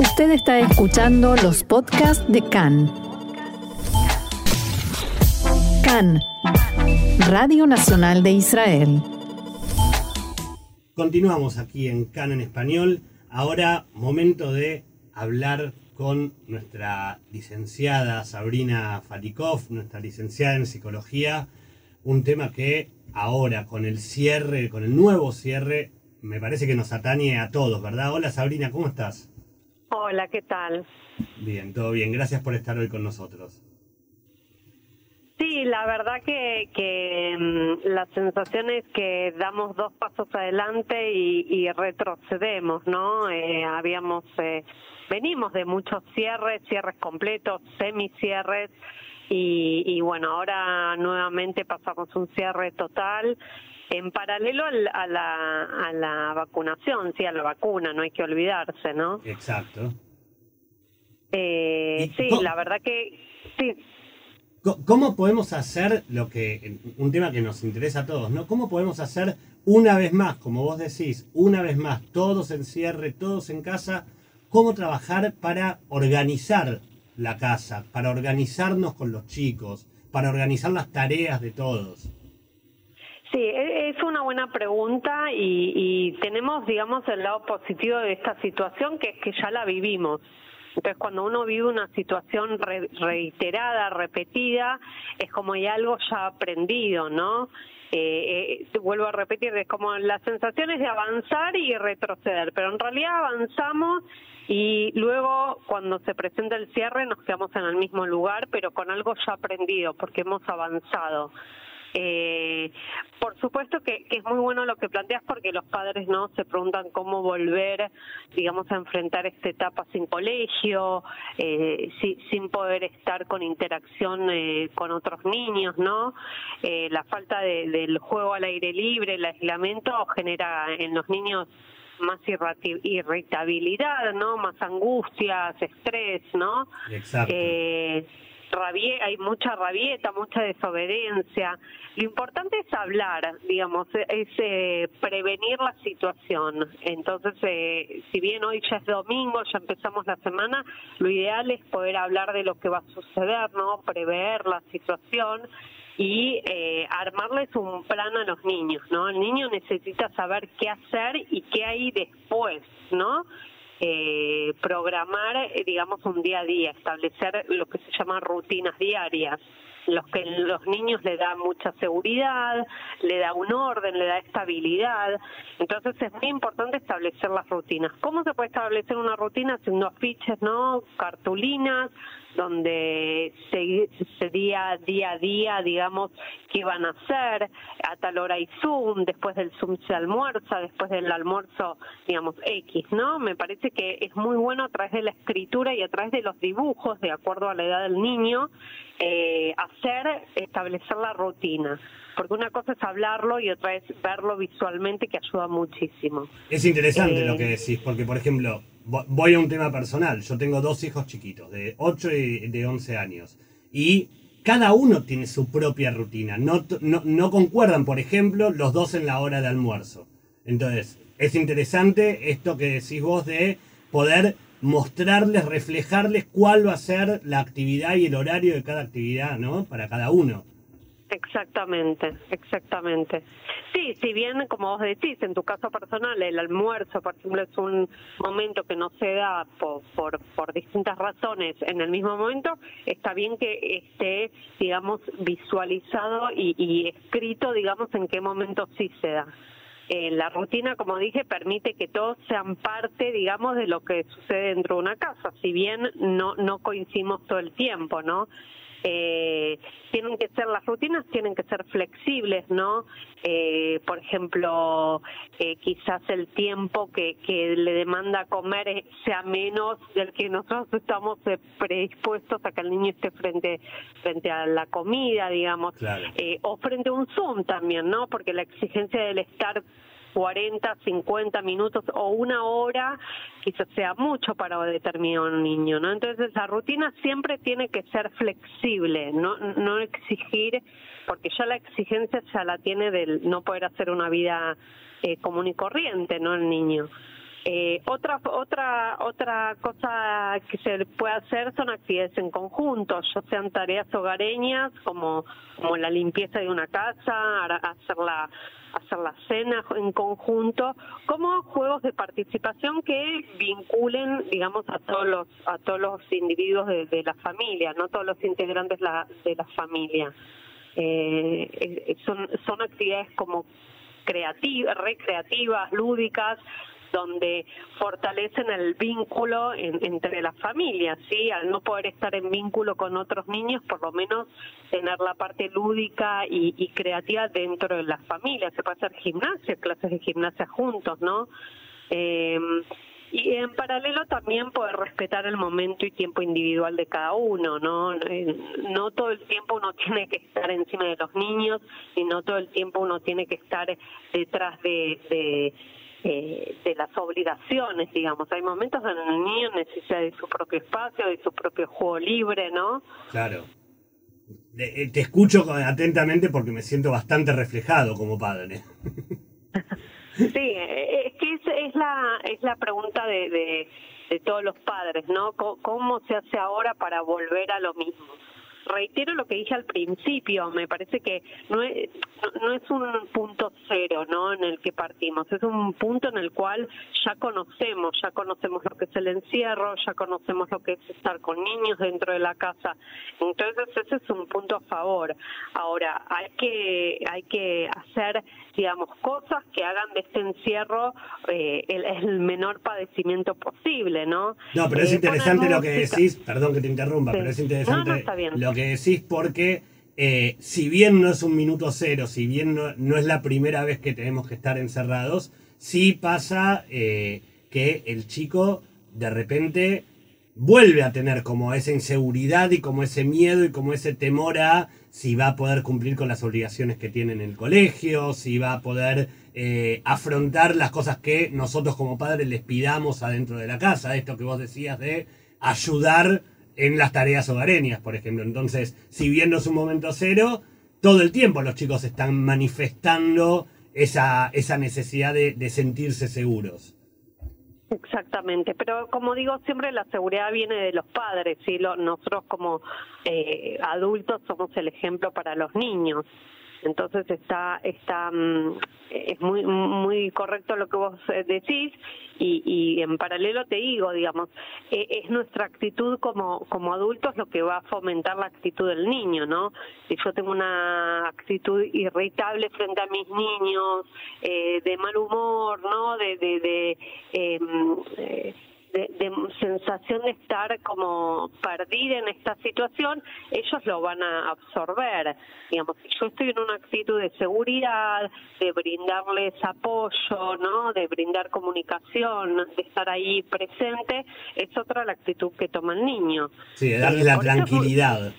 Usted está escuchando los podcasts de CAN. CAN, Radio Nacional de Israel. Continuamos aquí en CAN en español. Ahora, momento de hablar con nuestra licenciada Sabrina Falikov, nuestra licenciada en psicología, un tema que ahora con el cierre, con el nuevo cierre, me parece que nos atañe a todos, ¿verdad? Hola Sabrina, ¿cómo estás? Hola, ¿qué tal? Bien, todo bien. Gracias por estar hoy con nosotros. Sí, la verdad que, que mm, la sensación es que damos dos pasos adelante y, retrocedemos, ¿no? Eh, habíamos, eh, venimos de muchos cierres, cierres completos, semicierres, y, y bueno, ahora nuevamente pasamos un cierre total en paralelo a la, a la vacunación, sí, a la vacuna, no hay que olvidarse, ¿no? Exacto. Eh, sí, la verdad que sí. ¿Cómo podemos hacer lo que, un tema que nos interesa a todos, ¿no? ¿Cómo podemos hacer una vez más, como vos decís, una vez más, todos en cierre, todos en casa, cómo trabajar para organizar la casa, para organizarnos con los chicos, para organizar las tareas de todos? Sí, e, es una buena pregunta y, y, tenemos, digamos, el lado positivo de esta situación, que es que ya la vivimos. Entonces, cuando uno vive una situación reiterada, repetida, es como hay algo ya aprendido, ¿no? Eh, eh, vuelvo a repetir, es como las sensaciones de avanzar y retroceder, pero en realidad avanzamos y luego cuando se presenta el cierre nos quedamos en el mismo lugar, pero con algo ya aprendido, porque hemos avanzado. Eh, por supuesto que, es muy bueno lo que planteas porque los padres no se preguntan cómo volver, digamos, a enfrentar esta etapa sin colegio, eh, sin poder estar con interacción eh, con otros niños, ¿no? Eh, la falta de, del juego al aire libre, el aislamiento genera en los niños más irritabilidad, ¿no? Más angustias, estrés, ¿no? Exacto. Eh, hay mucha rabieta, mucha desobediencia. Lo importante es hablar, digamos, es eh, prevenir la situación. Entonces, eh, si bien hoy ya es domingo, ya empezamos la semana, lo ideal es poder hablar de lo que va a suceder, ¿no? Prever la situación y eh, armarles un plan a los niños, ¿no? El niño necesita saber qué hacer y qué hay después, ¿no? Eh, programar, eh, digamos, un día a día, establecer lo que se llama rutinas diarias los que los niños le da mucha seguridad, le da un orden, le da estabilidad. Entonces es muy importante establecer las rutinas. ¿Cómo se puede establecer una rutina haciendo afiches, no? Cartulinas, donde se, día, día a día, digamos, qué van a hacer, a tal hora hay Zoom, después del Zoom se almuerza, después del almuerzo, digamos, X, ¿no? Me parece que es muy bueno a través de la escritura y a través de los dibujos, de acuerdo a la edad del niño, eh, hacer, establecer la rutina. Porque una cosa es hablarlo y otra es verlo visualmente, que ayuda muchísimo. Es interesante lo que eh, decís, porque, por ejemplo, voy a un tema personal. Yo tengo dos hijos chiquitos, de 8 y de 11 años. Y cada uno tiene su propia rutina. No, no, no, concuerdan, por ejemplo, los dos en la hora de almuerzo. Entonces, es interesante esto que decís vos de poder mostrarles, reflejarles cuál va a ser la actividad y el horario de cada actividad, ¿no? Para cada uno. Exactamente, exactamente. Sí, si bien, como vos decís, en tu caso personal, el almuerzo, por ejemplo, es un momento que no se da por, por, distintas razones en el mismo momento, está bien que esté, digamos, visualizado y, y escrito, digamos, en qué momento sí se da. Eh, la rutina, como dije, permite que todos sean parte, digamos, de lo que sucede dentro de una casa, si bien no, no coincidimos todo el tiempo, ¿no? Eh, tienen que ser las rutinas tienen que ser flexibles no eh, por ejemplo eh, quizás el tiempo que, que le demanda comer sea menos del que nosotros estamos eh, predispuestos a que el niño esté frente frente a la comida digamos eh, o frente a un zoom también no porque la exigencia del estar 40, 50 minutos o una hora quizás sea mucho para determinado niño, ¿no? Entonces la rutina siempre tiene que ser flexible, no, no exigir, porque ya la exigencia ya la tiene del no poder hacer una vida eh, común y corriente, ¿no? El niño. Eh, otra otra otra cosa que se puede hacer son actividades en conjunto, ya sean tareas hogareñas como como la limpieza de una casa, hacer la hacer la cena en conjunto, como juegos de participación que vinculen, digamos, a todos los a todos los individuos de, la familia, no todos los integrantes la, de la familia. Eh, son son actividades como creativas, recreativas, lúdicas, donde fortalecen el vínculo entre las familias, ¿sí? Al no poder estar en vínculo con otros niños, por lo menos tener la parte lúdica y, creativa dentro de las familias. Se puede hacer gimnasia, clases de gimnasia juntos, ¿no? Em, y en paralelo también poder respetar el momento y tiempo individual de cada uno, ¿no? Eh, no todo el tiempo uno tiene que estar encima de los niños y no todo el tiempo uno tiene que estar detrás de eh, de las obligaciones, digamos. Hay momentos donde el niño necesita de su propio espacio, de su propio juego libre, ¿no? Claro. Eh, te escucho atentamente porque me siento bastante reflejado como padre. sí, eh, es que es, la es la pregunta de, de, de todos los padres, ¿no? ¿Cómo se hace ahora para volver a lo mismo? Reitero lo que dije al principio, me parece que no es, no es un punto cero, ¿no? En el que partimos, es un punto en el cual ya conocemos, ya conocemos lo que es el encierro, ya conocemos lo que es estar con niños dentro de la casa. Entonces ese es un punto a favor. Ahora, hay que hay que hacer digamos, cosas que hagan de este encierro eh, el, menor padecimiento posible, ¿no? No, pero es eh, interesante lo que decís, perdón que te interrumpa, pero es interesante lo que decís porque eh, si bien no es un minuto cero, si bien no, es la primera vez que tenemos que estar encerrados, sí pasa que el chico de repente vuelve a tener como esa inseguridad y como ese miedo y como ese temor a si va a poder cumplir con las obligaciones que tiene en el colegio, si va a poder eh, afrontar las cosas que nosotros como padres les pidamos adentro de la casa, esto que vos decías de ayudar en las tareas hogareñas, por ejemplo. Entonces, si bien no es un momento cero, todo el tiempo los chicos están manifestando esa, esa necesidad de sentirse seguros. Exactamente, pero como digo, siempre la seguridad viene de los padres, ¿sí? nosotros como eh, adultos somos el ejemplo para los niños. Entonces está, está, mm, es muy, muy correcto lo que vos eh, decís y, y en paralelo te digo, digamos, e, es nuestra actitud como, como adultos lo que va a fomentar la actitud del niño, ¿no? Si yo tengo una actitud irritable frente a mis niños, eh, de mal humor, ¿no? De, de, de em, eh, de, sensación de estar como perdida en esta situación, ellos lo van a absorber. Digamos, si yo estoy en una actitud de seguridad, de brindarles apoyo, ¿no? De brindar comunicación, de estar ahí presente, es otra la actitud que toma el niño. Sí, darle la tranquilidad.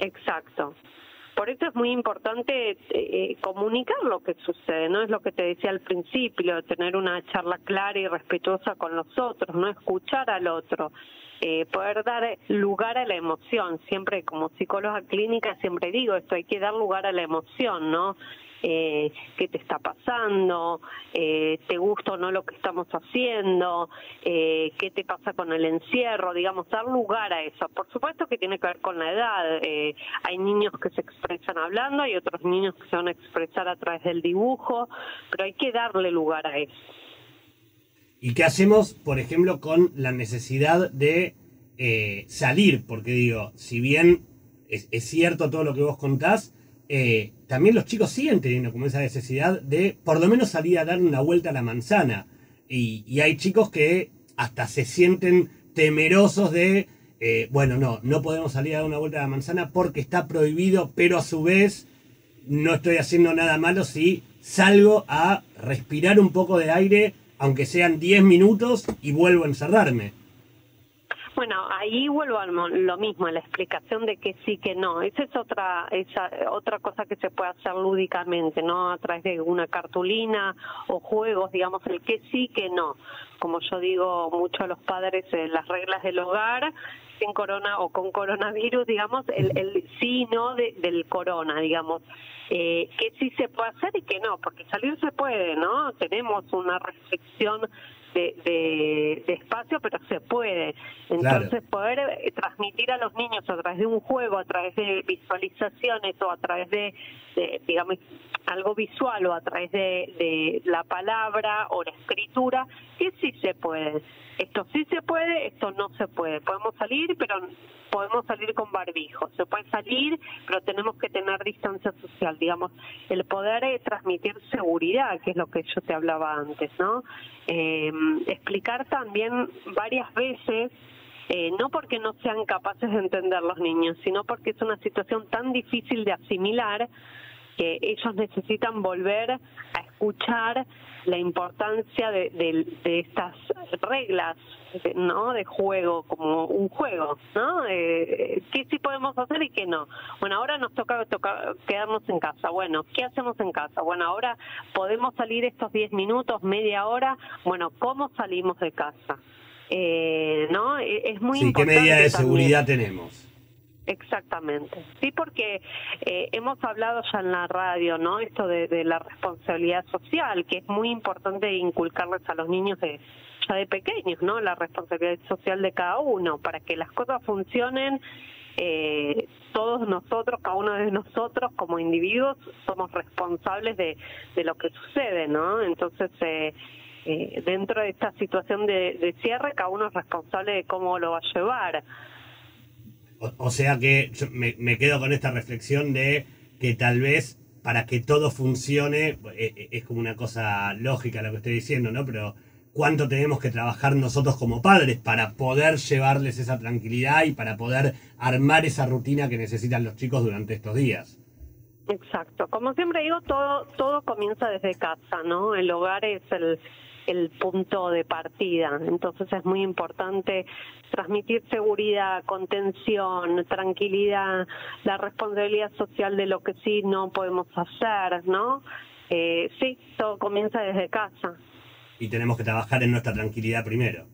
Exacto. Por eso es muy importante eh, comunicar lo que sucede, ¿no? Es lo que te decía al principio, tener una charla clara y respetuosa con los otros, no escuchar al otro. Eh, poder dar lugar a la emoción. Siempre como psicóloga clínica siempre digo esto, hay que dar lugar a la emoción, ¿no? Eh, qué te está pasando, eh, te gusta o no lo que estamos haciendo, eh, qué te pasa con el encierro, digamos, dar lugar a eso. Por supuesto que tiene que ver con la edad. Eh, hay niños que se expresan hablando, hay otros niños que se van a expresar a través del dibujo, pero hay que darle lugar a eso. ¿Y qué hacemos, por ejemplo, con la necesidad de salir? Porque digo, si bien es, es cierto todo lo que vos contás, eh, también los chicos siguen teniendo como esa necesidad de por lo menos salir a dar una vuelta a la manzana. Y, hay chicos que hasta se sienten temerosos de, eh, bueno, no, no podemos salir a dar una vuelta a la manzana porque está prohibido, pero a su vez no estoy haciendo nada malo si salgo a respirar un poco de aire, aunque sean 10 minutos, y vuelvo a encerrarme. Bueno, ahí vuelvo a lo mismo, a la explicación de que sí, que no. Esa es otra, esa, otra cosa que se puede hacer lúdicamente, ¿no? A través de una cartulina o juegos, digamos, el que sí, que no. Como yo digo mucho a los padres, eh, las reglas del hogar, sin corona o con coronavirus, digamos, el, el sí no del corona, digamos. Eh, que sí se puede hacer y que no, porque salir se puede, ¿no? Tenemos una restricción de, espacio, pero se puede. Entonces, poder eh, transmitir a los niños a través de un juego, a través de visualizaciones o a través de, digamos, algo visual o a través de, de la palabra o la escritura, que sí se puede. Esto sí se puede, esto no se puede. Podemos salir, pero podemos salir con barbijo. Se puede salir, pero tenemos que tener distancia social. Digamos, el poder eh, transmitir seguridad, que es lo que yo te hablaba antes, ¿no? Eh, explicar también varias veces eh, no porque no sean capaces de entender los niños, sino porque es una situación tan difícil de asimilar que ellos necesitan volver a escuchar la importancia de, de, estas reglas no de juego como un juego no eh, qué sí podemos hacer y qué no bueno ahora nos toca, toca quedarnos en casa. Bueno qué hacemos en casa bueno ahora podemos salir estos 10 minutos media hora. Bueno cómo salimos de casa eh, no e, es muy sí, importante qué medida de seguridad tenemos Exactamente, sí, porque eh, hemos hablado ya en la radio, ¿no? Esto de, la responsabilidad social, que es muy importante inculcarles a los niños de, ya de pequeños, ¿no? La responsabilidad social de cada uno, para que las cosas funcionen. Eh, todos nosotros, cada uno de nosotros como individuos, somos responsables de, de lo que sucede, ¿no? Entonces, eh, eh, dentro de esta situación de, de cierre, cada uno es responsable de cómo lo va a llevar. O, sea que me, quedo con esta reflexión de que tal vez para que todo funcione, eh, eh, es como una cosa lógica lo que estoy diciendo, ¿no? Pero cuánto tenemos que trabajar nosotros como padres para poder llevarles esa tranquilidad y para poder armar esa rutina que necesitan los chicos durante estos días. Exacto. Como siempre digo, todo, todo comienza desde casa, ¿no? El hogar es el, el punto de partida. Entonces es muy importante transmitir seguridad, contención, tranquilidad, la responsabilidad social de lo que sí no podemos hacer, ¿no? Eh, sí, todo comienza desde casa. Y tenemos que trabajar en nuestra tranquilidad primero.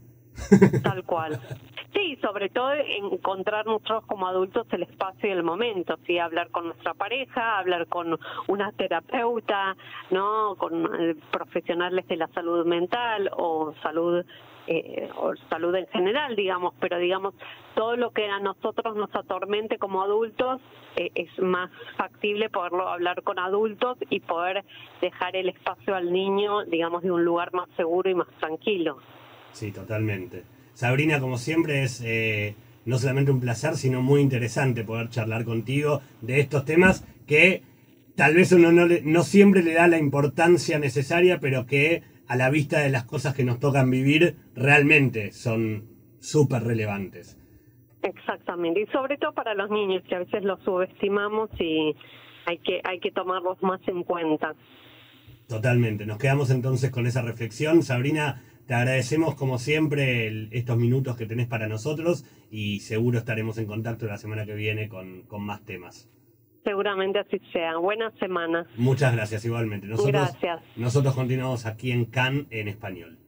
Tal cual. Sí, sobre todo encontrar nosotros como adultos el espacio y el momento, sí, hablar con nuestra pareja, hablar con una terapeuta, no, con eh, profesionales de la salud mental o salud eh, o salud en general, digamos, pero digamos todo lo que a nosotros nos atormente como adultos eh, es más factible poderlo hablar con adultos y poder dejar el espacio al niño, digamos, de un lugar más seguro y más tranquilo. Sí, totalmente. Sabrina, como siempre, es eh, no solamente un placer, sino muy interesante poder charlar contigo de estos temas que tal vez uno no, no siempre le da la importancia necesaria, pero que a la vista de las cosas que nos tocan vivir, realmente son súper relevantes. Exactamente, y sobre todo para los niños, que a veces los subestimamos y hay que, hay que tomarlos más en cuenta. Totalmente, nos quedamos entonces con esa reflexión. Sabrina, te agradecemos como siempre estos minutos que tenés para nosotros y seguro estaremos en contacto la semana que viene con, con más temas. Seguramente así sea. Buena semana. Muchas gracias igualmente. Nosotros, gracias. Nosotros continuamos aquí en CAN en español.